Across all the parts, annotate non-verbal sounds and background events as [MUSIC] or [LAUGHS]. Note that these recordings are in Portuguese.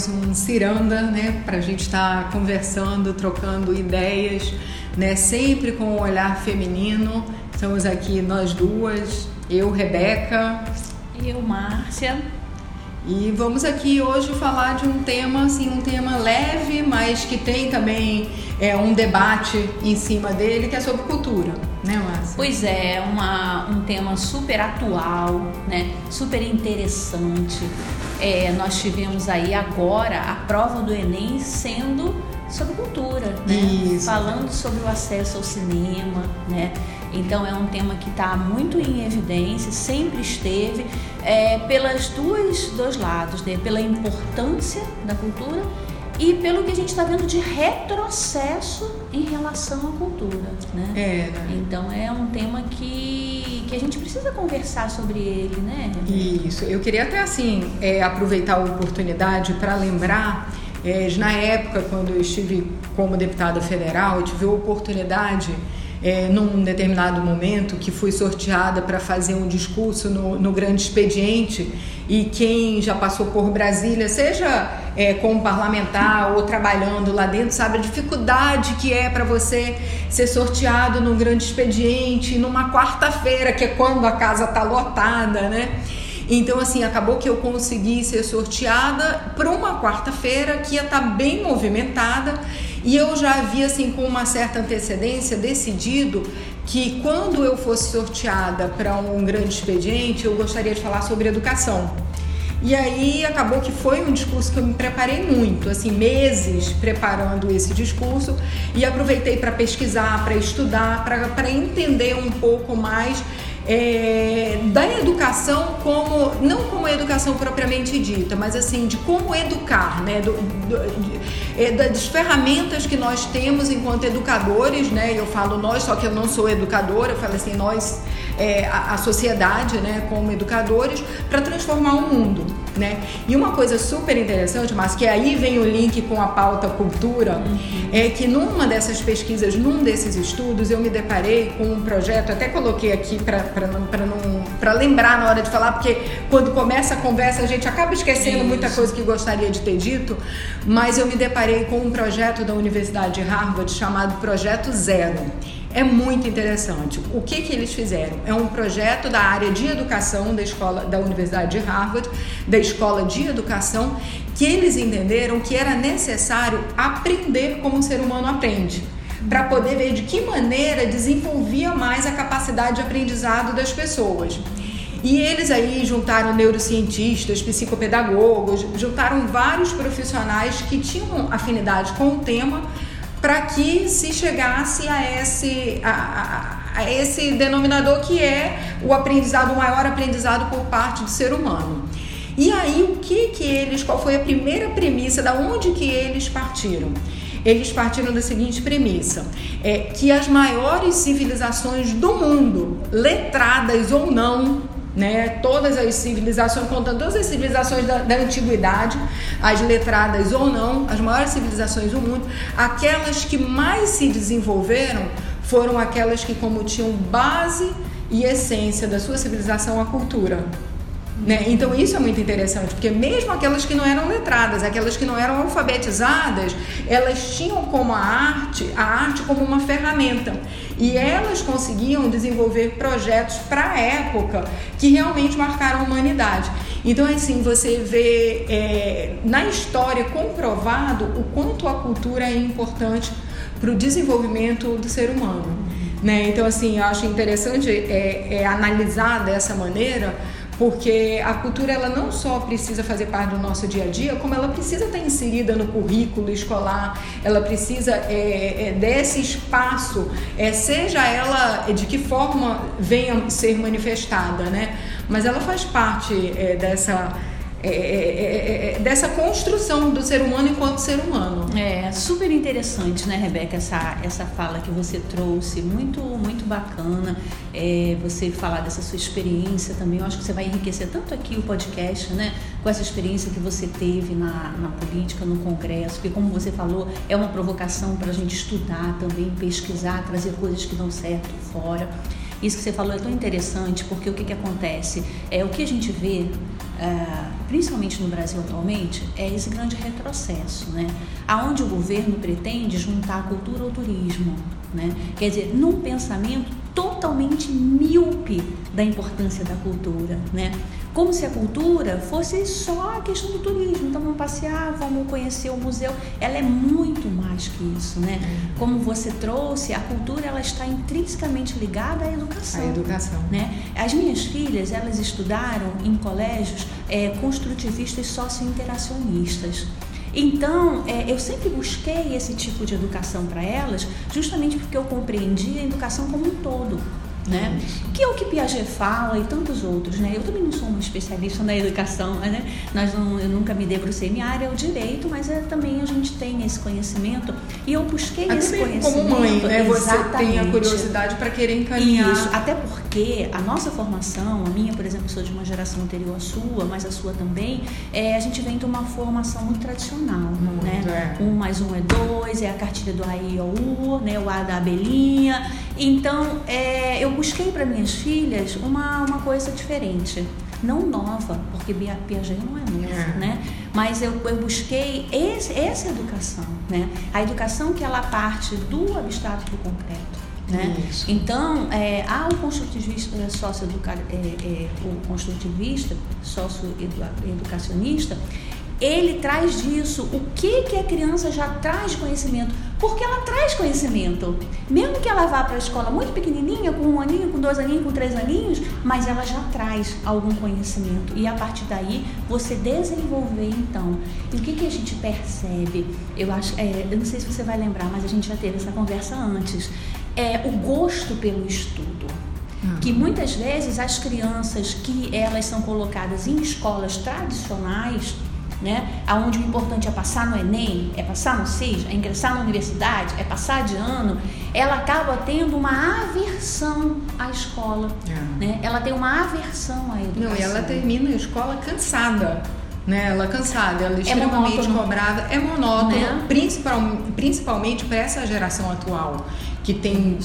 mais um Ciranda, né? Para a gente estar tá conversando, trocando ideias, né? Sempre com um olhar feminino. Estamos aqui nós duas, eu, Rebeca. E eu, Márcia. E vamos aqui hoje falar de um tema, assim, um tema leve, mas que tem também é, um debate em cima dele, que é sobre cultura, né, Márcia? Pois é, uma, um tema super atual, né, super interessante. É, nós tivemos aí agora a prova do Enem sendo sobre cultura, né? Isso. Falando sobre o acesso ao cinema, né? Então é um tema que está muito em evidência, sempre esteve, é, pelas duas dois lados, né? Pela importância da cultura e pelo que a gente está vendo de retrocesso em relação à cultura, né? É, né? Então é um tema que, que a gente precisa conversar sobre ele, né? Isso. Eu queria até assim é, aproveitar a oportunidade para lembrar é, na época, quando eu estive como deputada federal, eu tive a oportunidade, é, num determinado momento, que fui sorteada para fazer um discurso no, no, grande expediente. E quem já passou por Brasília, seja é, como parlamentar ou trabalhando lá dentro, sabe a dificuldade que é para você ser sorteado no grande expediente, numa quarta-feira, que é quando a casa está lotada, né? Então, assim, acabou que eu consegui ser sorteada para uma quarta-feira que ia estar tá bem movimentada e eu já havia, assim, com uma certa antecedência, decidido que quando eu fosse sorteada para um grande expediente, eu gostaria de falar sobre educação. E aí acabou que foi um discurso que eu me preparei muito, assim, meses preparando esse discurso e aproveitei para pesquisar, para estudar, para entender um pouco mais é, da educação como não como educação propriamente dita, mas assim de como educar, né? Do, do, de, das ferramentas que nós temos enquanto educadores, né? Eu falo nós, só que eu não sou educadora, eu falo assim nós é, a, a, sociedade, né? Como educadores para transformar o mundo, né? E uma coisa super interessante, mas que aí vem o link com a pauta cultura, uhum. é que numa dessas pesquisas, num desses estudos, eu me deparei com um projeto, até coloquei aqui para para lembrar na hora de falar, porque quando começa a conversa a gente acaba esquecendo Isso. muita coisa que gostaria de ter dito, mas eu me deparei com um projeto da Universidade de Harvard chamado Projeto Zero. É muito interessante. O que, que eles fizeram? É um projeto da área de educação da escola da Universidade de Harvard, da escola de educação, que eles entenderam que era necessário aprender como o ser humano aprende para poder ver de que maneira desenvolvia mais a capacidade de aprendizado das pessoas. E eles aí juntaram neurocientistas, psicopedagogos, juntaram vários profissionais que tinham afinidade com o tema para que se chegasse a esse, a, a, a esse denominador que é o aprendizado, o maior aprendizado por parte do ser humano. E aí o que que eles, qual foi a primeira premissa, da onde que eles partiram? eles partiram da seguinte premissa: é que as maiores civilizações do mundo, letradas ou não, né, todas as civilizações, contando todas as civilizações da, da, antiguidade, as letradas ou não, as maiores civilizações do mundo, aquelas que mais se desenvolveram foram aquelas que, como tinham base e essência da sua civilização, a cultura. Né? Então isso é muito interessante, porque mesmo aquelas que não eram letradas, aquelas que não eram alfabetizadas, elas tinham como a arte, a arte como uma ferramenta. E elas conseguiam desenvolver projetos para a época que realmente marcaram a humanidade. Então, assim, você vê é, na história comprovado o quanto a cultura é importante para o desenvolvimento do ser humano. Né? Então, assim, eu acho interessante é, é analisar dessa maneira porque a cultura ela não só precisa fazer parte do nosso dia a dia, como ela precisa estar inserida no currículo escolar, ela precisa é, é, desse espaço, é, seja ela de que forma venha ser manifestada, né? Mas ela faz parte é, dessa é é, é, é, é, dessa construção do ser humano enquanto ser humano. É super interessante, né, Rebeca, essa, essa fala que você trouxe, muito, muito bacana. É, você falar dessa sua experiência também. Eu acho que você vai enriquecer tanto aqui o podcast, né, com essa experiência que você teve na, na política, no Congresso, porque, como você falou, é uma provocação para a gente estudar também, pesquisar, trazer coisas que dão certo fora. Isso que você falou é tão interessante, porque o que, que acontece? É, o que a gente vê, é, principalmente no Brasil atualmente, é esse grande retrocesso, né? Aonde o governo pretende juntar a cultura ao turismo, né? Quer dizer, num pensamento totalmente míope da importância da cultura, né? Como se a cultura fosse só a questão do turismo. Então vamos passear, vamos conhecer o museu. Ela é muito mais que isso, né? Como você trouxe, a cultura ela está intrinsecamente ligada à educação. A educação. Né? As minhas filhas, elas estudaram em colégios é, construtivistas socio-interacionistas. Então, é, eu sempre busquei esse tipo de educação para elas, justamente porque eu compreendi a educação como um todo né? Que é o que Piaget fala e tantos outros, né? Eu também não sou uma especialista na educação, né? Nós não, eu nunca me debrucei minha área é o direito, mas é, também a gente tem esse conhecimento e eu busquei até esse conhecimento. Como mãe, né? Você tem a curiosidade para querer encaminhar. Isso, até porque a nossa formação, a minha, por exemplo, sou de uma geração anterior à sua, mas a sua também, é, a gente vem de uma formação muito tradicional, muito, né? É. Um mais um é dois, é a cartilha do A I ao U, né? O A da abelhinha. Então, é, eu busquei para minhas filhas uma, uma coisa diferente. Não nova, porque Piaget não é novo, é. né? Mas eu, eu busquei esse, essa educação, né? A educação que ela parte do abstrato para o concreto. Né? Então, é, há o construtivista sócio é, é, o construtivista socioeducacionista, ele traz disso o que, que a criança já traz conhecimento porque ela traz conhecimento. Mesmo que ela vá para a escola muito pequenininha, com um aninho, com dois aninhos, com três aninhos, mas ela já traz algum conhecimento. E a partir daí, você desenvolver então. E o que, que a gente percebe? Eu acho, é, eu não sei se você vai lembrar, mas a gente já teve essa conversa antes. É o gosto pelo estudo que muitas vezes as crianças que elas são colocadas em escolas tradicionais né? Aonde o importante é passar no Enem, é passar no SIS, é ingressar na universidade, é passar de ano, ela acaba tendo uma aversão à escola, é. né? Ela tem uma aversão à educação. Não, e ela termina a escola cansada. Né, ela é cansada, ela é, extremamente é cobrada, é monótono, né? principal, principalmente para essa geração atual, que tem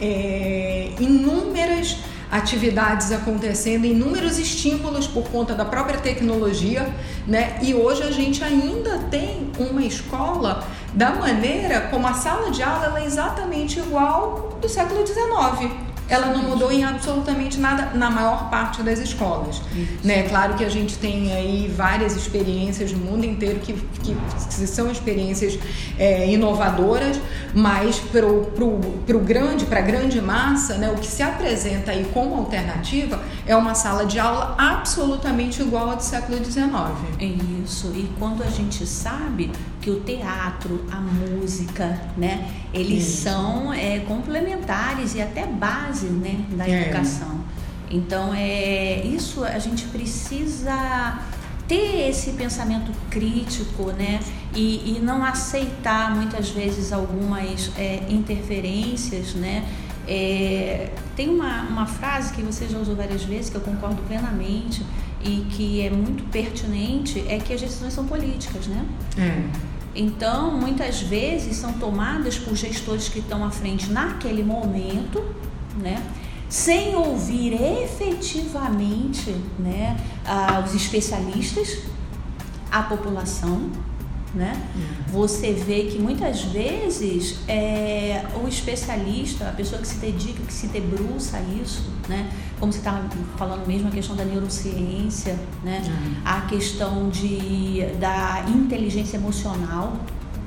é, inúmeras atividades acontecendo, inúmeros estímulos por conta da própria tecnologia, né? E hoje a gente ainda tem uma escola da maneira como a sala de aula é exatamente igual do século XIX ela não mudou em absolutamente nada na maior parte das escolas. Né? Claro que a gente tem aí várias experiências no mundo inteiro que, que, que são experiências é, inovadoras, mas para o grande, para a grande massa, né, o que se apresenta aí como alternativa é uma sala de aula absolutamente igual à do século XIX. Isso, e quando a gente sabe que o teatro, a música, né, eles Isso. são é, complementares e até base né, da é. educação. Então, é, isso a gente precisa ter esse pensamento crítico, né? E, e não aceitar muitas vezes algumas é, interferências, né? É, tem uma, uma frase que você já usou várias vezes, que eu concordo plenamente e que é muito pertinente, é que as decisões são políticas, né? É. Então, muitas vezes são tomadas por gestores que estão à frente naquele momento, né? Sem ouvir efetivamente né, os especialistas, a população, né? Uhum. Você vê que muitas vezes é, o especialista, a pessoa que se dedica, que se debruça a isso, né? Como você estava falando mesmo, a questão da neurociência, né? Uhum. A questão de, da inteligência emocional,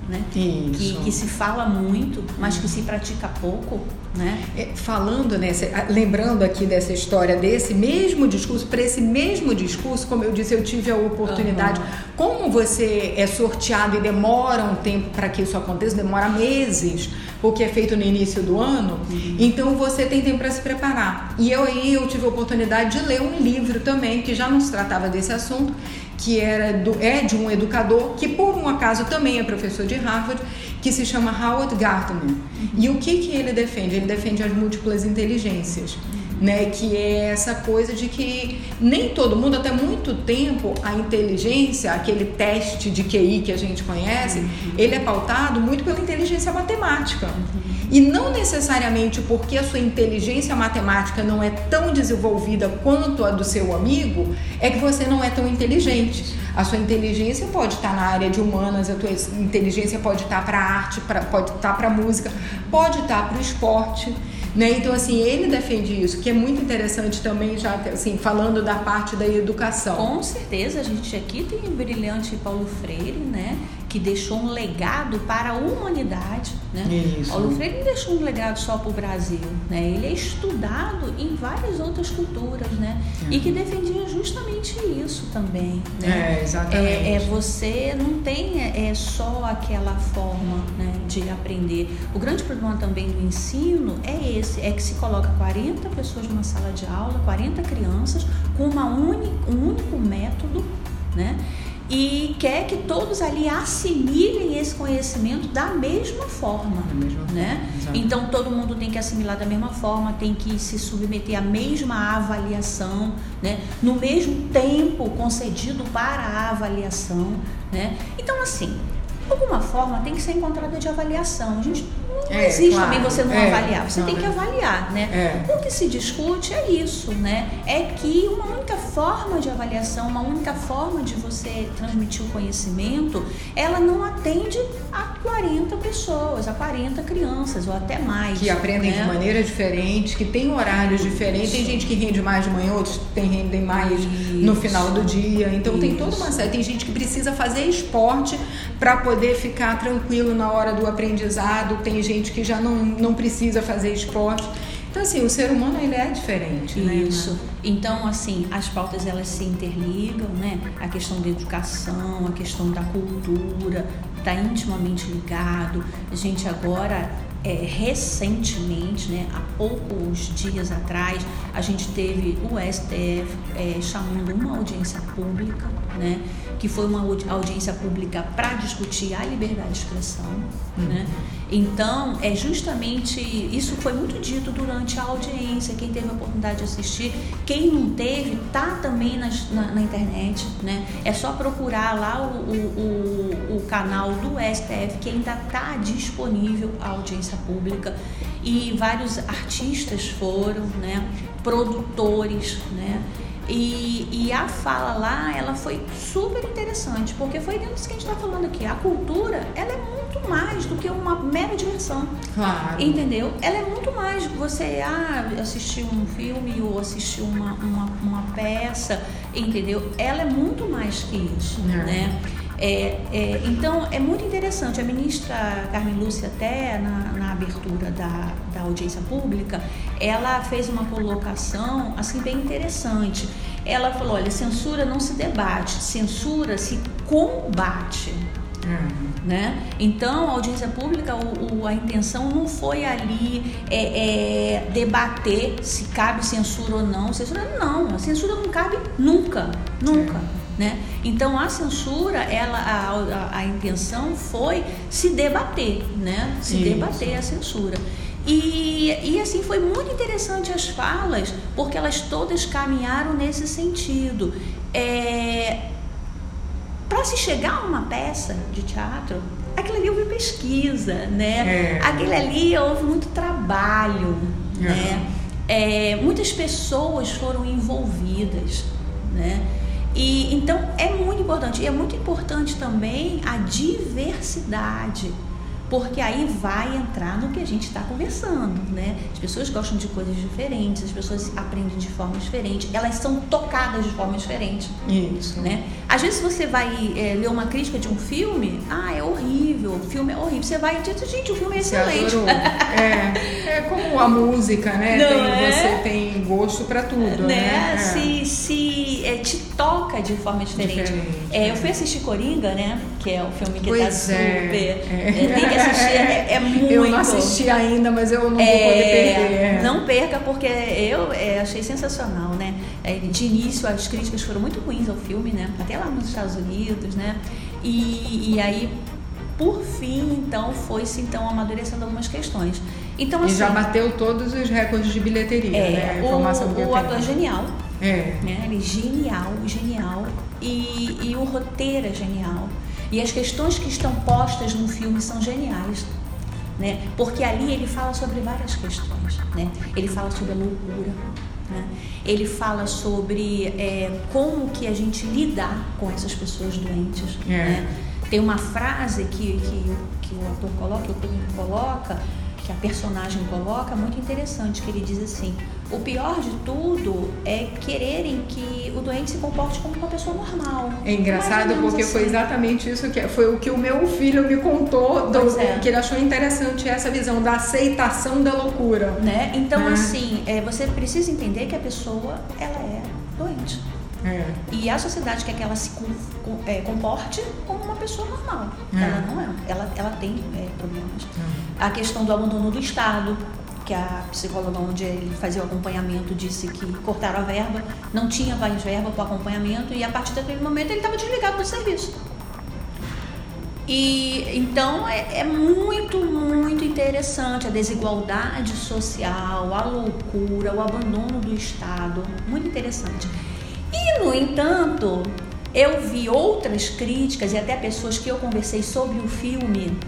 né? Que, que, se fala muito, mas que se pratica pouco, né? É, falando nessa, lembrando aqui dessa história desse mesmo discurso, para esse mesmo discurso, como eu disse, eu tive a oportunidade. Uhum. Como você é sorteado e demora um tempo para que isso aconteça, demora meses, porque é feito no início do ano, uhum. então você tem tempo para se preparar. E eu aí eu tive a oportunidade de ler um livro também que já não se tratava desse assunto que era do, é de um educador que por um acaso também é professor de Harvard, que se chama Howard Gardner. E o que, que ele defende? Ele defende as múltiplas inteligências. Uhum. né? Que é essa coisa de que nem todo mundo, até muito tempo, a inteligência, aquele teste de QI que a gente conhece, uhum. ele é pautado muito pela inteligência matemática. Uhum. E não necessariamente porque a sua inteligência matemática não é tão desenvolvida quanto a do seu amigo, é que você não é tão inteligente. A sua inteligência pode estar na área de humanas, a tua inteligência pode estar para arte, pra, pode estar para música, pode estar para o esporte. Né? Então, assim, ele defende isso, que é muito interessante também, já assim, falando da parte da educação. Com certeza, a gente aqui tem o brilhante Paulo Freire, né? Que deixou um legado para a humanidade. Né? Isso. Paulo Freire não deixou um legado só para o Brasil, né? ele é estudado em várias outras culturas né? É. e que defendia justamente isso também. Né? É, exatamente. É, é, você não tem é, é só aquela forma né, de aprender. O grande problema também do ensino é esse, é que se coloca 40 pessoas numa sala de aula, 40 crianças, com uma uni, um único método, né? E quer que todos ali assimilem esse conhecimento da mesma forma, da mesma né? Forma, então todo mundo tem que assimilar da mesma forma, tem que se submeter à mesma avaliação, né? No mesmo tempo concedido para a avaliação, né? Então assim, alguma forma tem que ser encontrada de avaliação. A gente não é, existe claro. também você não é, avaliar, você não, tem que avaliar, né? É. O que se discute é isso, né? É que uma única forma de avaliação, uma única forma de você transmitir o conhecimento, ela não atende a 40 pessoas, a 40 crianças ou até mais. Que aprendem né? de maneira diferente, que tem horários diferentes. Tem gente que rende mais de manhã, outros tem rendem mais isso. no final do dia. Então isso. tem toda uma série. Tem gente que precisa fazer esporte para poder ficar tranquilo na hora do aprendizado. Tem gente que já não, não precisa fazer esporte. Então, assim, o ser humano ele é diferente, né? Isso. Então, assim, as pautas elas se interligam, né? A questão da educação, a questão da cultura, está intimamente ligado. A gente agora é, recentemente, né, há poucos dias atrás, a gente teve o STF é, chamando uma audiência pública, né, que foi uma audiência pública para discutir a liberdade de expressão. Uhum. Né? Então, é justamente isso foi muito dito durante a audiência. Quem teve a oportunidade de assistir, quem não teve, tá também nas, na, na, internet. Né? É só procurar lá o, o, o, o canal do STF, que ainda está disponível a audiência pública. E vários artistas foram, né? produtores, né? E, e, a fala lá, ela foi super interessante, porque foi dentro disso que a gente está falando aqui. A cultura, ela é muito mais do que uma mera diversão. Claro. Entendeu? Ela é muito mais. Você ah, assistir um filme ou assistir uma, uma, uma peça, entendeu? Ela é muito mais que isso, é. né? É, é, então, é muito interessante. A ministra Carmen Lúcia, até na, na, abertura da, da audiência pública, ela fez uma colocação assim bem interessante. Ela falou: olha, censura não se debate, censura se combate. Uhum. Né? Então, a audiência pública, o, o, a intenção não foi ali é, é, debater se cabe censura ou não. Censura não, a censura não cabe nunca, nunca. Né? Então a censura, ela, a, a, a, intenção foi se debater, né? Se Isso. debater a censura. E, e assim foi muito interessante as falas, porque elas todas caminharam nesse sentido. É, Para se chegar a uma peça de teatro, aquilo ali houve pesquisa, né? É. Aquilo ali houve muito trabalho, é. né? É, muitas pessoas foram envolvidas, né? E então é muito importante. E é muito importante também a diversidade porque aí vai entrar no que a gente está conversando, né? As pessoas gostam de coisas diferentes, as pessoas aprendem de forma diferente, elas são tocadas de forma diferente. Isso. Né? Às vezes você vai é, ler uma crítica de um filme, ah, é horrível, o filme é horrível. Você vai e diz, gente, o filme é excelente. é, é como a música, né? Não tem, é? Você tem gosto para tudo, né? né? É. Se, se é, te toca de forma diferente. diferente é, eu fui assistir Coringa, né? Que é o filme que tá pois tá super. É. tem que assistir, é, é, muito. [LAUGHS] Eu não assisti ainda, mas eu não vou poder perder. É. Não perca, porque eu é, achei sensacional, né? É, de início, as críticas foram muito ruins ao filme, né? Até lá nos Estados Unidos, né? E, e aí por fim, então, foi-se então amadurecendo algumas questões. Então, assim, e já assim, bateu todos os recordes de bilheteria, é, né? A informação o, o ator é genial. É. Né? Ele é genial, genial. E, e o roteiro é genial. E as questões que estão postas no filme são geniais. Né? Porque ali ele fala sobre várias questões. Né? Ele fala sobre a loucura. Né? Ele fala sobre é, como que a gente lidar com essas pessoas doentes. É. Né? Tem uma frase que, que, que o ator coloca, que o público coloca, que a personagem coloca, muito interessante, que ele diz assim, o pior de tudo é quererem que o doente se comporte como uma pessoa normal. É engraçado porque assim. foi exatamente isso que foi o que o meu filho me contou, do, é. que ele achou interessante essa visão da aceitação da loucura. Né? Então, é. assim, é, você precisa entender que a pessoa ela é doente. É. E a sociedade quer que ela se é, comporte como uma pessoa normal. É. Ela não é. Ela, ela tem é, problemas. É. A questão do abandono do Estado, que a psicóloga onde ele fazia o acompanhamento disse que cortaram a verba, não tinha mais verba para acompanhamento e a partir daquele momento ele estava desligado do serviço. E então é, é, muito, muito interessante a desigualdade social, a loucura, o abandono do Estado, muito interessante. E, no entanto, eu vi outras críticas e até pessoas que eu conversei sobre o filme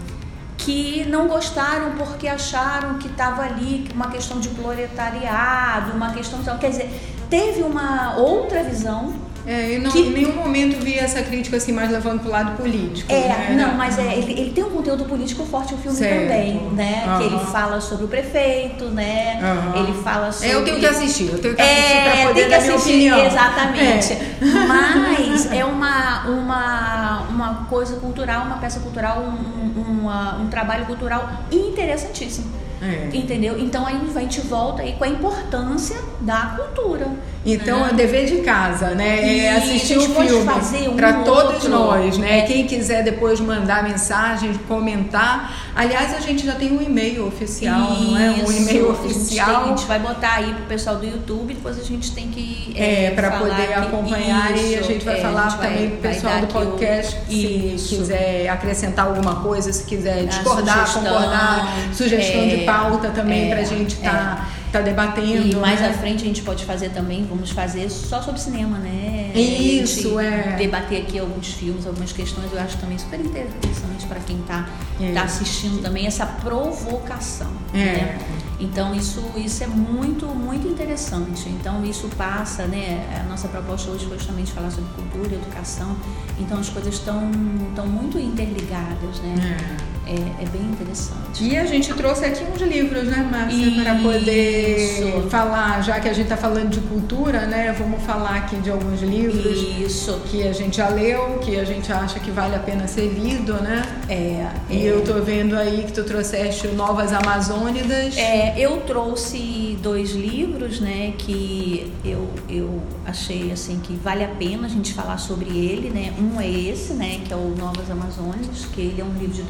que não gostaram porque acharam que estava ali uma questão de proletariado, uma questão. Quer dizer, teve uma outra visão é, eu não, que... em nenhum momento vi essa crítica assim mais levando para o lado político. É, né? não, mas é, ele, ele, tem um conteúdo político forte o filme certo. também, né? Uhum. Que ele fala sobre o prefeito, né? Uhum. Ele fala sobre. É, eu tenho que assistir, eu tenho que assistir é, para poder dar minha opinião. Exatamente. É. Mas [LAUGHS] é uma, uma, uma coisa cultural, uma peça cultural, um, um, um trabalho cultural interessantíssimo. É. Entendeu? Então aí a gente volta aí com a importância da cultura. Então né? é dever de casa, né? é assistir o filme um para todos nós, né? É. Quem quiser depois mandar mensagem, comentar. Aliás, a gente já tem um e-mail oficial, Isso. não é? Um e-mail oficial. A gente, tem, a gente, vai botar aí pro pessoal do YouTube, depois a gente tem que é, é para poder acompanhar isso, e a gente vai é, falar gente também pro pessoal do podcast o... se quiser acrescentar alguma coisa, se quiser discordar, concordar, sugestão de pauta pauta também é, para a gente estar tá, é. tá debatendo. E mais né? à frente a gente pode fazer também, vamos fazer só sobre cinema, né? Isso, é. Debater aqui alguns filmes, algumas questões, eu acho também super interessante para quem está tá assistindo também essa provocação. É. Né? Então isso, isso é muito, muito interessante. Então isso passa, né? A nossa proposta hoje foi justamente falar sobre cultura e educação. Então as coisas estão, estão muito interligadas, né? É. é. É, bem interessante. E a gente trouxe aqui uns livros, né, Márcia, para poder falar, já que a gente está falando de cultura, né? Vamos falar aqui de alguns livros isso. que a gente já leu, que a gente acha que vale a pena ser lido, né? É. E é. eu tô vendo aí que tu trouxeste Novas Amazônidas. É, eu trouxe dois livros, né, que eu, eu achei assim que vale a pena a gente falar sobre ele, né? Um é esse, né, que é o Novas Amazônias, que ele é um livro de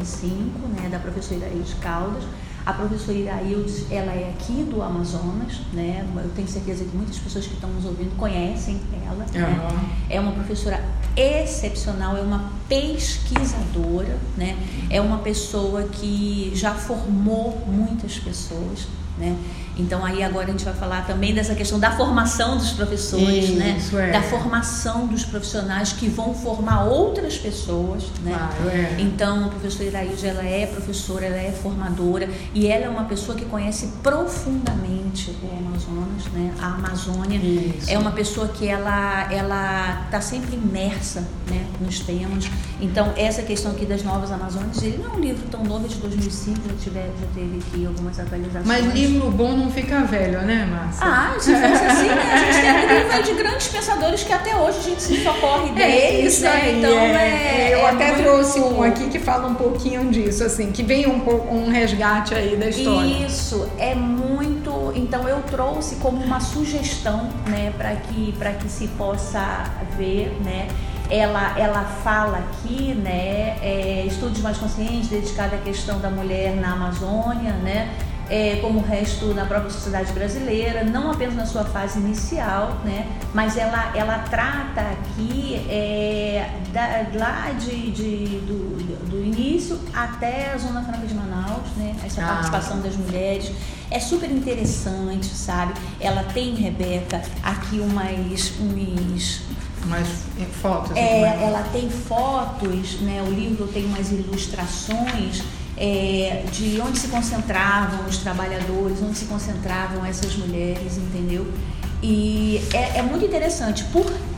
2005, né, da professora Iraíde Caldas. A professora Iraildes, ela é aqui do Amazonas, né? Eu tenho certeza que muitas pessoas que estão nos ouvindo conhecem ela. Uhum. Né? É uma professora excepcional, é uma pesquisadora, né? É uma pessoa que já formou muitas pessoas, né? Então aí agora a gente vai falar também dessa questão da formação dos professores, né? Isso, né? É. Da formação dos profissionais que vão formar outras pessoas, né? Claro, é. Então a professora Iraíde, ela é professora, ela é formadora e ela é uma pessoa que conhece profundamente o Amazonas, né? A Amazônia Isso. é uma pessoa que ela ela está sempre imersa, né? Nos temas. Então essa questão aqui das novas Amazônias, ele não é um livro tão novo, é de 2005, já, tiver, já teve aqui algumas atualizações. Mas livro bom não fica velho, né, Márcia? Ah, se fosse assim, né? A gente tem um livro de grandes pensadores que até hoje a gente se socorre é deles, é isso né? Então é, é Eu é até muito... trouxe um aqui que fala um pouquinho disso, assim, que vem um, um resgate aí da história. Isso, é muito. Então eu trouxe como uma sugestão, né, para que, que se possa ver, né? ela, ela fala aqui, né, é, estudos mais conscientes dedicado à questão da mulher na Amazônia, né, é, como o resto da própria sociedade brasileira, não apenas na sua fase inicial, né? Mas ela, ela trata aqui é, da, lá de, de do, do, início até a Zona Franca de Manaus, né? Essa ah. participação das mulheres é super interessante, sabe? Ela tem, Rebeca, aqui umas, uns mais fotos? É, ela tem fotos, né? O livro tem umas ilustrações é, de onde se concentravam os trabalhadores, onde se concentravam essas mulheres, entendeu? E é, é muito interessante, porque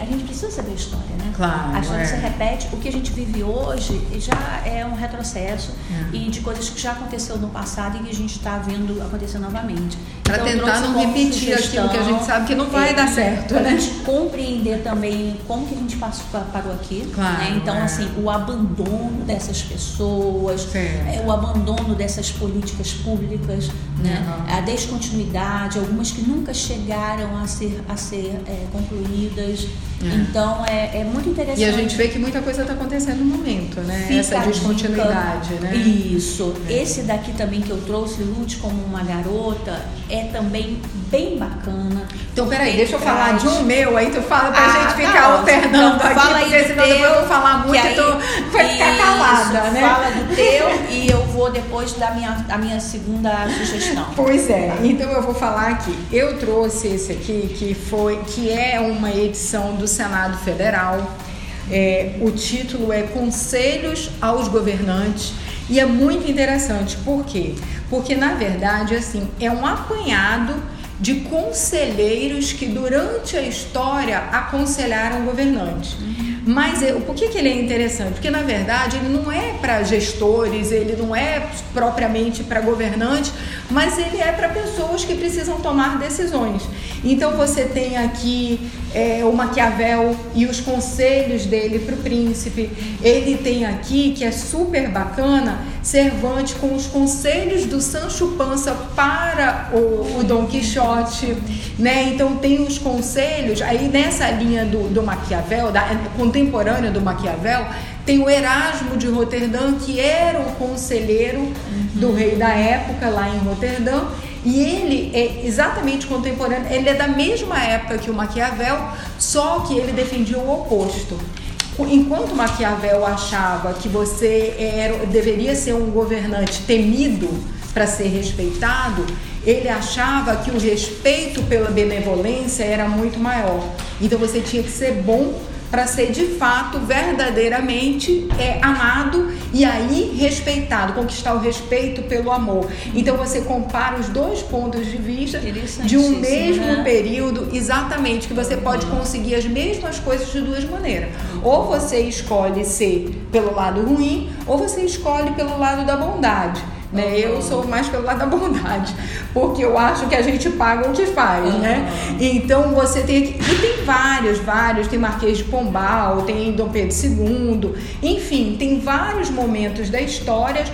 a gente precisa saber a história, né? Claro. A história é. se repete. O que a gente vive hoje já é um retrocesso é. e de coisas que já aconteceu no passado e que a gente está vendo acontecer novamente. Para então, tentar não repetir aquilo que a gente sabe que não vai é, dar certo, né? a gente compreender também como que a gente passou, parou aqui. Claro, né? Então, é. assim, o abandono dessas pessoas, é, o abandono dessas políticas públicas, né? Uhum. a descontinuidade, algumas que nunca chegaram a ser, a ser é, É. Então, é, é muito interessante. E a gente vê que muita coisa está acontecendo no momento, né? Fica Essa descontinuidade, né? Isso. É. Esse daqui também que eu trouxe, Lute como uma garota, é também bem bacana. Então, peraí, deixa eu falar de um meu, aí tu fala pra ah, gente ficar tá alternando então, aqui, fala porque senão depois eu vou falar muito e tu vai ficar calada, isso, né? Fala do teu [LAUGHS] e eu vou depois dar minha, a minha segunda sugestão. Pois é, então eu vou falar aqui. Eu trouxe esse aqui, que foi, que é uma edição do Senado Federal. É, o título é Conselhos aos Governantes e é muito interessante, por quê? Porque na verdade, assim, é um apanhado de conselheiros que durante a história aconselharam governantes. Uhum. Mas eu, por que, que ele é interessante? Porque na verdade ele não é para gestores, ele não é propriamente para governantes, mas ele é para pessoas que precisam tomar decisões. Então você tem aqui é, o Maquiavel e os conselhos dele para o príncipe. Ele tem aqui, que é super bacana, Cervantes com os conselhos do Sancho Panza para o, o Dom Quixote, né? Então tem os conselhos, aí nessa linha do, do Maquiavel, da, contemporânea do Maquiavel, tem o Erasmo de Roterdã, que era o conselheiro. Do rei da época lá em Roterdã, e ele é exatamente contemporâneo, ele é da mesma época que o Maquiavel, só que ele defendia o oposto. Enquanto Maquiavel achava que você era, deveria ser um governante temido para ser respeitado, ele achava que o respeito pela benevolência era muito maior. Então você tinha que ser bom para ser de fato verdadeiramente é, amado e aí respeitado, conquistar o respeito pelo amor. Então você compara os dois pontos de vista de um mesmo né? período, exatamente, que você pode uhum. conseguir as mesmas coisas de duas maneiras. Ou você escolhe ser pelo lado ruim, ou você escolhe pelo lado da bondade. Né? Uhum. Eu sou mais pelo lado da bondade, porque eu acho que a gente paga o que faz, uhum. né? Então você tem aqui, e tem vários, vários, tem Marquês de Pombal, tem Dom Pedro II, enfim, tem vários momentos da história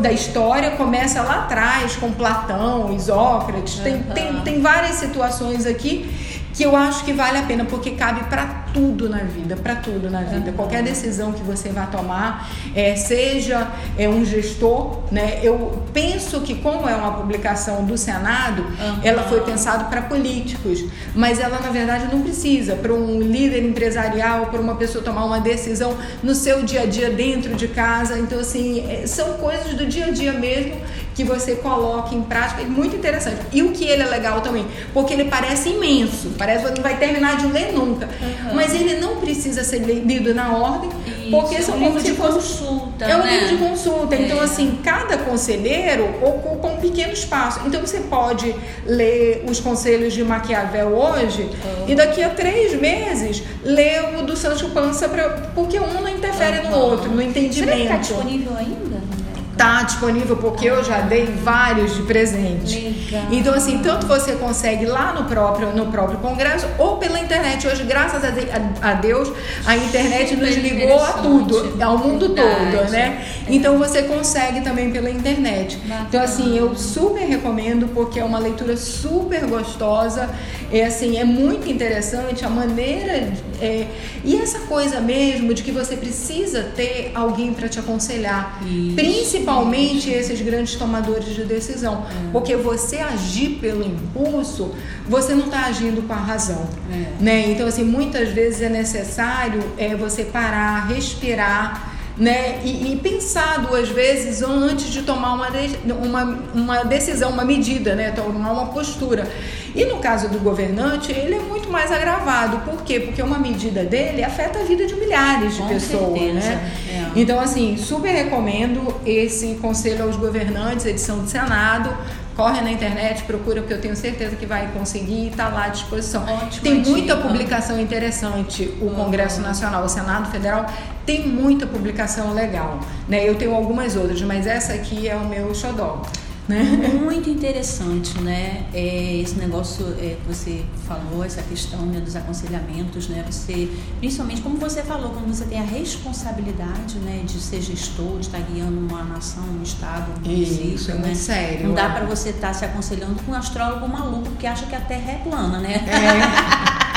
da história começa lá atrás com Platão, Isócrates, tem, uhum. tem, tem várias situações aqui que eu acho que vale a pena porque cabe para tudo na vida, para tudo na vida. Qualquer decisão que você vá tomar, é, seja é, um gestor, né? Eu penso que como é uma publicação do Senado, uhum. ela foi pensada para políticos, mas ela na verdade não precisa para um líder empresarial, para uma pessoa tomar uma decisão no seu dia a dia dentro de casa. Então assim, é, são coisas do dia a dia mesmo que você coloque em prática. É muito interessante. E o que ele é legal também, porque ele parece imenso, parece que não vai terminar de ler nunca. Uhum. Mas ele não precisa ser lido na ordem, Isso, porque são é um livro de consulta. É um né? livro de consulta. Então, é. Então, assim, cada conselheiro ocupa um pequeno espaço. Então, você pode ler os conselhos de Maquiavel hoje uhum. e daqui a três meses ler o do Sancho Panza, pra, porque um não interfere uhum. no outro, no entendimento. Será que está disponível ainda? Tá disponível porque eu já dei vários de presente. Legal. Então assim, tanto você consegue lá no próprio no próprio congresso ou pela internet. Hoje, graças a, Deus, a internet Super nos ligou a tudo, ao mundo Verdade. todo, né? É. Então você consegue também pela internet. Bacana. Então assim, eu super recomendo porque é uma leitura super gostosa. É assim, é muito interessante a maneira é, e essa coisa mesmo de que você precisa ter alguém para te aconselhar, Isso. principalmente principalmente esses grandes tomadores de decisão. É. Porque você agir pelo impulso, você não está agindo com a razão. É. Né? Então, assim, muitas vezes é necessário é, você parar, respirar né? E, e, pensar duas vezes antes de tomar uma, uma, uma decisão, uma medida, né? Tomar uma postura. E no caso do governante, ele é muito mais agravado. Por quê? Porque uma medida dele afeta a vida de milhares de Com pessoas, certeza. né? É. Então, assim, super recomendo esse Conselho aos Governantes, edição do Senado corre na internet, procura, porque eu tenho certeza que vai conseguir e está lá à disposição. Ótimo, tem muita publicação interessante, o Congresso Nacional, o Senado Federal tem muita publicação legal. Né? Eu tenho algumas outras, mas essa aqui é o meu xodó. Né? Muito interessante, né? É, esse negócio é, que você falou, essa questão né, dos aconselhamentos, né? Você, principalmente como você falou, quando você tem a responsabilidade, né, de ser gestor, de estar guiando uma nação, um estado, um município, Isso é muito né? sério. Não dá é. para você estar se aconselhando com um astrólogo maluco que acha que a Terra é plana, né? É. [LAUGHS]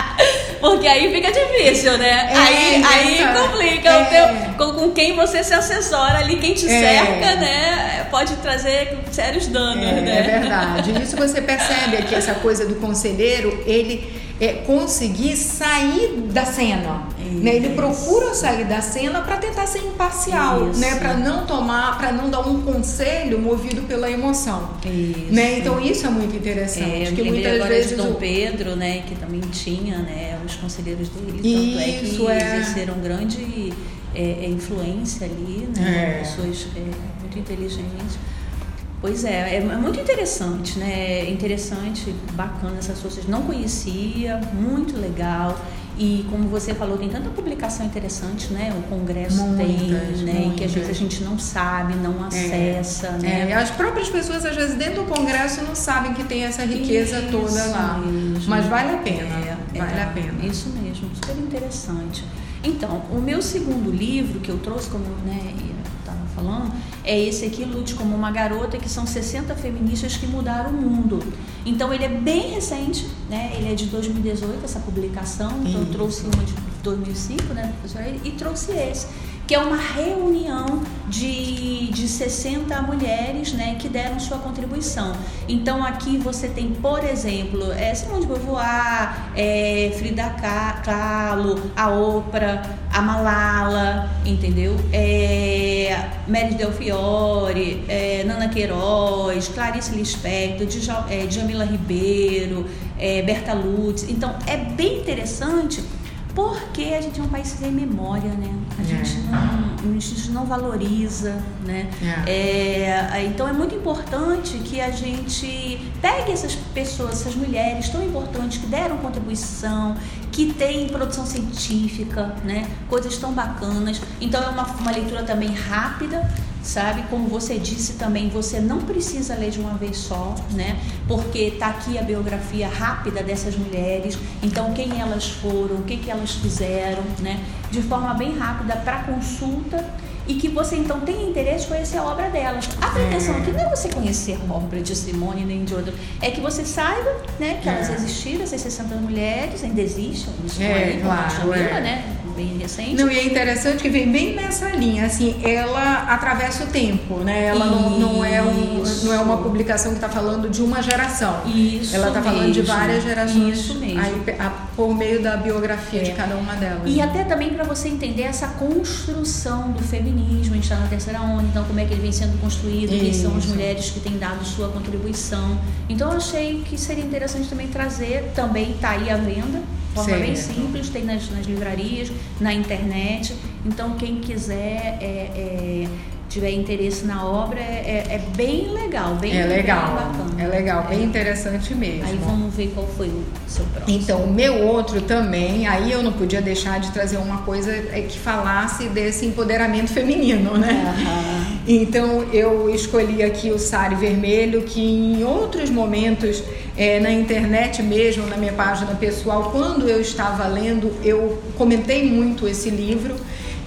Porque aí fica difícil, né? É, aí, aí complica é. o teu, com, com, quem você se assessora ali, quem te é. cerca, né? Pode trazer sérios danos, é, né? É verdade. Isso você percebe aqui, essa coisa do conselheiro, ele é, conseguir sair da cena. Né? Ele procura sair da cena para tentar ser imparcial, Isso. né? Para não tomar, para não dar um conselho movido pela emoção. Isso. Né? Então isso é muito interessante. É, que muitas agora vezes de Dom o... Pedro, né? Que também tinha, né? Os conselheiros dele. Tanto é que é. exerceram grande é, é, influência ali, né? É. Pessoas é, muito inteligentes. Pois é, é, é muito interessante, né? Interessante, bacana essas coisas. Não conhecia, muito legal. E como você falou, tem tanta publicação interessante, né? O Congresso muitas, tem, né? Muitas. Que às vezes a gente não sabe, não é. acessa, é. né? É. As próprias pessoas, às vezes, dentro do Congresso não sabem que tem essa riqueza isso, toda lá. Isso. Mas vale a pena. É, vale a pena. Isso mesmo, super interessante. Então, o meu segundo livro que eu trouxe, como né, falando, é esse aqui, Lute como uma Garota, que são 60 feministas que mudaram o mundo. Então ele é bem recente, né? Ele é de 2018, essa publicação. Então eu trouxe uma de 2005, né, professora? E trouxe esse que é uma reunião de, de 60 mulheres né, que deram sua contribuição. Então aqui você tem, por exemplo, é, Simone de Beauvoir, é, Frida Kahlo, a Oprah, a Malala, entendeu? É, Mary Del Fiore, é, Nana Queiroz, Clarice Lispector, é, Djamila Ribeiro, é, Berta Lutz. Então é bem interessante porque a gente é um país sem memória, né? A é. gente, não, a gente não valoriza, né? É. É, então é muito importante que a gente pegue essas pessoas, essas mulheres tão importantes que deram contribuição, que têm produção científica, né? Coisas tão bacanas. Então é uma, uma leitura também rápida, sabe? Como você disse também, você não precisa ler de uma vez só, né? Porque tá aqui a biografia rápida dessas mulheres, então quem elas foram, o que, que elas fizeram, né? De forma bem rápida para consulta e que você então tenha interesse em conhecer a obra delas. A pretensão aqui não é você conhecer a obra de Simone nem de outra, é que você saiba né, que é. elas existiram, essas 60 mulheres ainda existem, isso é, aí, claro, é. né? Bem recente. Não, e é interessante que vem bem nessa linha, assim, ela atravessa o tempo, né? Ela não, não, é um, não é uma publicação que está falando de uma geração. Isso Ela está falando de várias gerações. Isso mesmo. Aí, a, por meio da biografia é. de cada uma delas. E até também para você entender essa construção do feminismo, a gente está na terceira onda, então como é que ele vem sendo construído, Isso. quem são as mulheres que têm dado sua contribuição. Então eu achei que seria interessante também trazer, também está aí à venda, forma certo. bem simples, tem nas, nas, livrarias, na internet. Então, quem quiser é, é, tiver interesse na obra, é, é, é bem legal, bem, é legal, bem bacana. É legal, bem é. interessante mesmo. Aí vamos ver qual foi o seu próximo. Então, o meu outro também, aí eu não podia deixar de trazer uma coisa é, que falasse desse empoderamento feminino, né? Uhum. Então, eu escolhi aqui o Sari Vermelho, que em outros momentos, é, na internet mesmo, na minha página pessoal, quando eu estava lendo, eu comentei muito esse livro.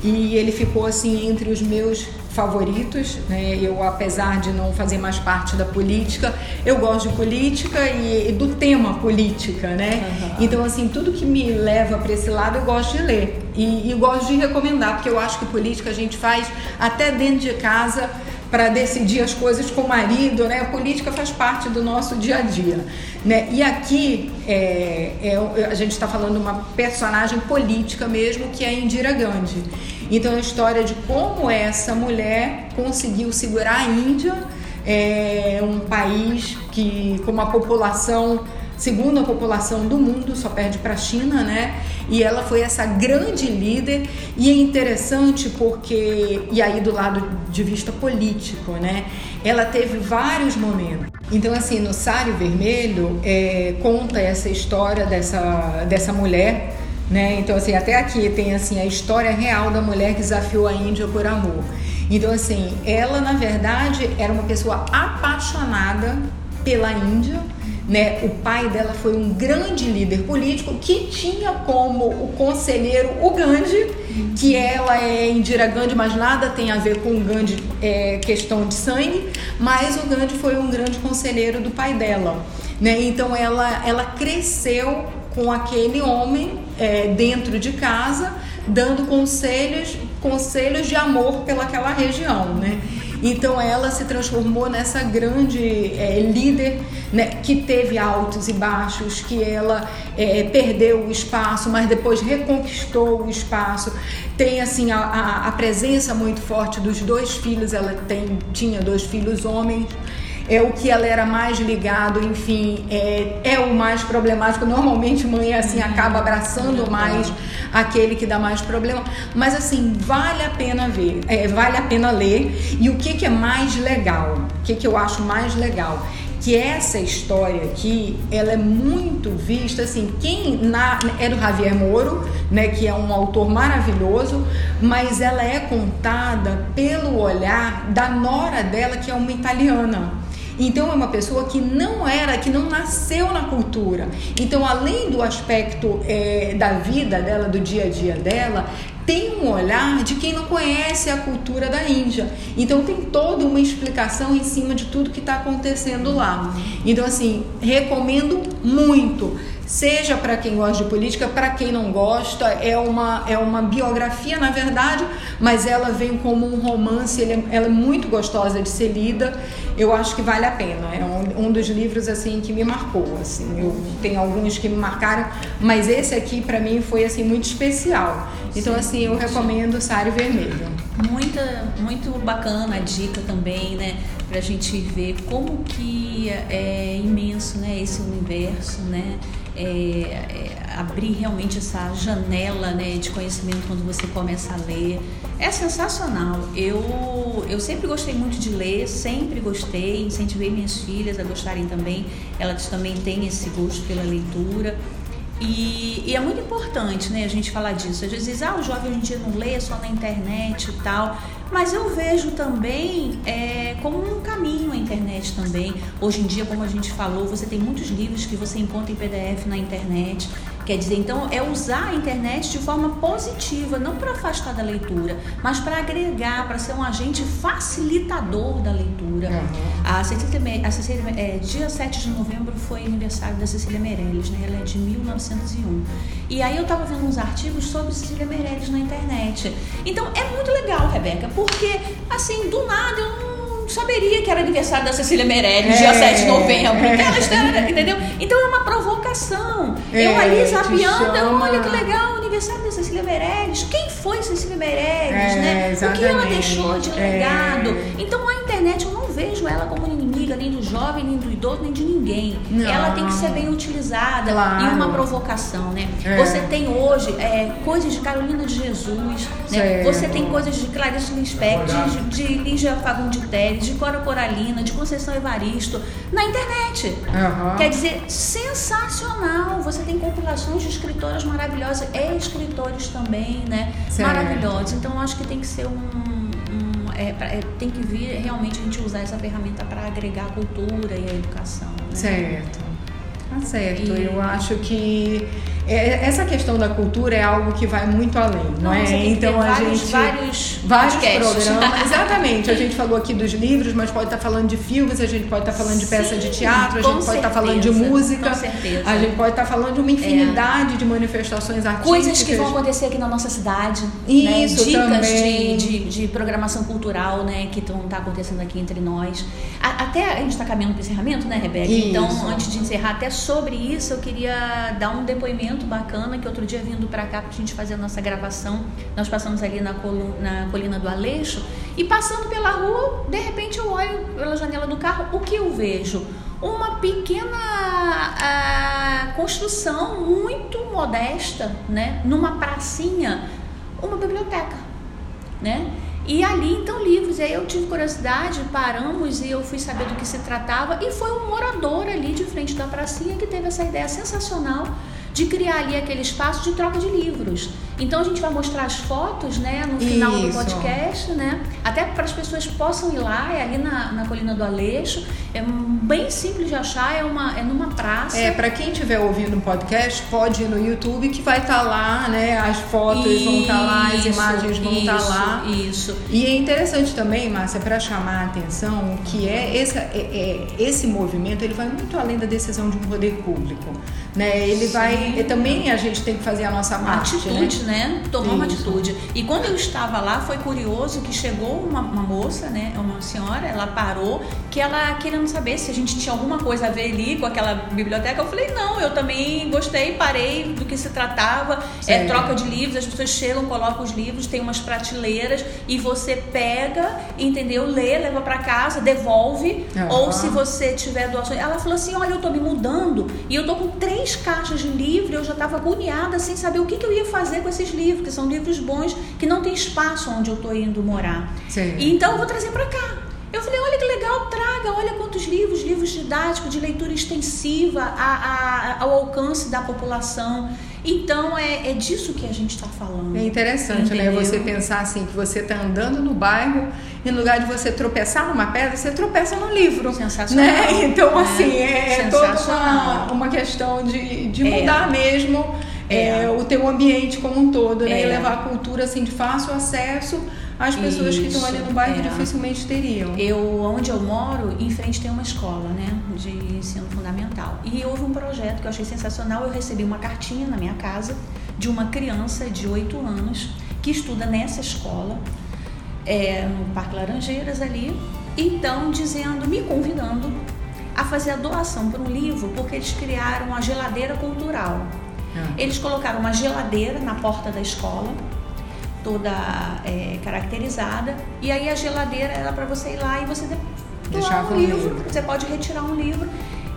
E ele ficou assim entre os meus favoritos, né? Eu, apesar de não fazer mais parte da política, eu gosto de política e, e do tema política, né? Uhum. Então, assim, tudo que me leva para esse lado eu gosto de ler e, e gosto de recomendar, porque eu acho que política a gente faz até dentro de casa para decidir as coisas com o marido, né? A política faz parte do nosso dia a dia, né? E aqui é, é, a gente está falando de uma personagem política mesmo, que é Indira Gandhi. Então, a história de como essa mulher conseguiu segurar a Índia, é um país que com uma população segunda população do mundo, só perde para a China, né? E ela foi essa grande líder e é interessante porque e aí do lado de vista político, né? Ela teve vários momentos. Então assim no Sário Vermelho é, conta essa história dessa dessa mulher né? Então assim, até aqui tem assim a história real da mulher que desafiou a Índia por amor. Então assim, ela na verdade era uma pessoa apaixonada pela Índia, né? O pai dela foi um grande líder político que tinha como o conselheiro o Gandhi, que ela é Indira Gandhi, mas nada tem a ver com Gandhi, é, questão de sangue, mas o Gandhi foi um grande conselheiro do pai dela. Né? Então ela, ela cresceu com aquele homem é, dentro de casa, dando conselhos, conselhos de amor pelaquela região, né? Então ela se transformou nessa grande é, líder né, que teve altos e baixos, que ela é, perdeu o espaço, mas depois reconquistou o espaço. Tem assim a, a, a presença muito forte dos dois filhos. Ela tem, tinha dois filhos homens é o que ela era mais ligado, enfim, é, é o mais problemático. Normalmente mãe assim acaba abraçando mais aquele que dá mais problema, mas assim vale a pena ver, é, vale a pena ler. E o que, que é mais legal? O que, que eu acho mais legal? que essa história aqui, ela é muito vista, assim, quem na, é do Javier Moro, né, que é um autor maravilhoso, mas ela é contada pelo olhar da nora dela, que é uma italiana. Então é uma pessoa que não era, que não nasceu na cultura. Então, além do aspecto é, da vida dela, do dia a dia dela, tem um olhar de quem não conhece a cultura da Índia. Então tem toda uma explicação em cima de tudo que está acontecendo lá. Então assim recomendo muito seja para quem gosta de política, para quem não gosta, é uma, é uma biografia, na verdade, mas ela vem como um romance, é, ela é muito gostosa de ser lida, eu acho que vale a pena, é um, um dos livros, assim, que me marcou, assim, eu tenho alguns que me marcaram, mas esse aqui, para mim, foi, assim, muito especial, então, assim, eu recomendo Sário Vermelho. Muita, muito bacana a dica também, né, pra gente ver como que é imenso, né, esse universo, né, é, é, abrir realmente essa janela né, de conhecimento quando você começa a ler. É sensacional. Eu, eu sempre gostei muito de ler, sempre gostei, incentivei minhas filhas a gostarem também. Elas também têm esse gosto pela leitura. E, e, é muito importante né, a gente falar disso. Às vezes, ah, o jovem hoje em dia não lê só na internet e tal. Mas eu vejo também é, como um caminho a internet também. Hoje em dia, como a gente falou, você tem muitos livros que você encontra em PDF na internet. Quer dizer, então é usar a internet de forma positiva, não para afastar da leitura, mas para agregar, para ser um agente facilitador da leitura. Uhum. A Cecília, a Cecília é, dia 7 de novembro foi aniversário da Cecília Meirelles, né? Ela é de 1901. E aí eu estava vendo uns artigos sobre Cecília Meirelles na internet. Então é muito legal, Rebeca, porque assim, do nada eu não saberia que era aniversário da Cecília Meirelles, é, dia 7 de novembro. É, ela está, entendeu? Então é uma provocação. É, eu ali zapiando, olha que legal, aniversário da Cecília Meirelles. Quem foi Cecília Meirelles, é, né? O que ela deixou de é. legado. Então a internet eu não vejo ela como inimiga nem do jovem, nem do idoso, nem de ninguém. Não. Ela tem que ser bem utilizada claro. e uma provocação, né? É. Você tem hoje coisas de Carolina de Jesus, né? Você tem coisas de Clarice Lispector, de, de Lígia Fagundes Teles, de Cora Coralina, de Conceição Evaristo, na internet. Uhum. Quer dizer, sensacional. Você tem compilações de escritoras maravilhosas e escritores também, né? Certo. Maravilhosos. Então, acho que tem que ser um é, é, tem que vir realmente a gente usar essa ferramenta para agregar a cultura e a educação. Né? Certo. Tá certo. E... Eu acho que é, essa questão da cultura é algo que vai muito além, não Nossa, é? Então a vários, gente vários, vários podcasts. programas, [LAUGHS] exatamente. A gente falou aqui dos livros, mas pode estar falando de filmes, a gente pode estar falando de peça Sim, de teatro, a gente pode estar falando de música, com certeza. a gente pode estar falando de uma infinidade de manifestações artísticas. Coisas que vão acontecer aqui na nossa cidade. Isso, né? Dicas também. de, de, de programação cultural, né? Que estão tá acontecendo aqui entre nós. A- até a gente está caminhando para o encerramento, né, Rebeca? Isso. Então, antes de encerrar, até sobre isso, eu queria dar um depoimento bacana que outro dia vindo para cá para a gente fazer a nossa gravação, nós passamos ali na, colu- na colina do Aleixo e passando pela rua, de repente eu olho pela janela do carro, o que eu vejo? Uma pequena ah, construção muito modesta, né? Numa pracinha, uma biblioteca, né? E ali então livros. E aí eu tive curiosidade, paramos e eu fui saber do que se tratava. E foi um morador ali de frente da pracinha que teve essa ideia sensacional de criar ali aquele espaço de troca de livros. Então a gente vai mostrar as fotos, né, no final do Isso. podcast, né? Até para as pessoas possam ir lá, é ali na, na colina do Aleixo. É bem simples de achar, é uma é numa praça. É, para quem estiver ouvindo o podcast, pode ir no YouTube que vai estar lá, né? As fotos vão estar lá, as Isso, imagens vão estar isso, lá. Isso. E é interessante também, Márcia, para chamar a atenção, que é esse, é- é- esse movimento, ele vai muito além da decisão de um poder público. Né? Ele Sim. vai. e também a gente tem que fazer a nossa parte. atitude, né? Tomar uma atitude. E quando eu estava lá, foi curioso que chegou uma, uma moça, né? Uma senhora, ela parou, que ela querendo saber se a gente tinha alguma coisa a ver ali com aquela biblioteca. Eu falei, não, eu também gostei, parei do que se tratava. É troca de livros, as pessoas chegam, colocam os livros, tem umas prateleiras e você pega, entendeu? Lê, leva para casa, devolve. Aham. Ou se você tiver doações. Ela falou assim: olha, eu tô me mudando e eu tô com três caixas de livro. Eu já tava agoniada sem saber o que, que eu ia fazer com esses livros, que são livros bons, que não tem espaço onde eu tô indo morar. Certo. E então eu vou trazer para cá. Eu falei, olha que legal, traga, olha quantos livros, livros didáticos, de leitura extensiva a- a- ao alcance da população. Então é, é disso que a gente está falando. É interessante, né? Entendeu? Você pensar assim, que você tá andando no bairro e no lugar de você tropeçar numa pedra, você tropeça no livro. Sensacional. Né? Então, É. assim, é, é toda uma, uma questão de, de É. mudar mesmo é, É. o teu ambiente como um todo, né? É. E levar a cultura assim, de fácil acesso às pessoas que estão Isso, ali no bairro é. dificilmente teriam. Eu, onde eu moro, em frente tem uma escola, né, de ensino fundamental. E houve um projeto que eu achei sensacional. Eu recebi uma cartinha na minha casa de uma criança de 8 anos que estuda nessa escola, é, no Parque Laranjeiras ali. Então, dizendo, me convidando a fazer a doação para um livro, porque eles criaram a geladeira cultural. Ah. Eles colocaram uma geladeira na porta da escola, toda é, caracterizada, e aí a geladeira era para você ir lá e você de- doar Deixava um um livro, livro. você pode retirar um livro.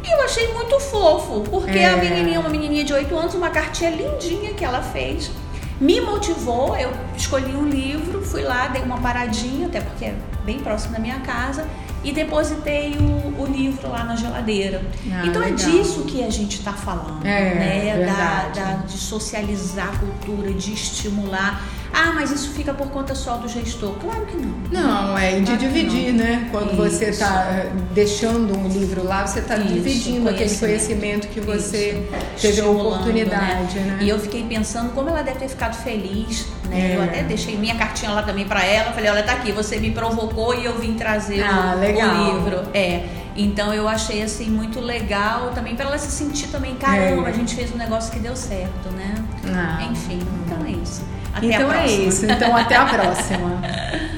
E eu achei muito fofo, porque É. a menininha, uma menininha de 8 anos, uma cartinha lindinha que ela fez, me motivou, eu escolhi um livro, fui lá, dei uma paradinha, até porque é bem próximo da minha casa, e depositei o, o livro lá na geladeira. Ah, então é legal. disso que a gente está falando, É, né? Da, da- de socializar a cultura, de estimular. Ah, mas isso fica por conta só do gestor. Claro que não. Não, é de Claro dividir, né? Quando você Isso. está deixando um livro lá, você está dividindo aquele conhecimento. conhecimento que você Isso. teve a Estimulando, oportunidade, né? E eu fiquei pensando como ela deve ter ficado feliz, né? É. Eu até deixei minha cartinha lá também pra ela. Falei, olha, tá aqui, você me provocou e eu vim trazer Ah, o, o livro. É. Então eu achei assim muito legal também pra ela se sentir também, caramba, É. a gente fez um negócio que deu certo, né? Ah. Enfim, então é isso. Até então é isso. Então até a próxima. [LAUGHS]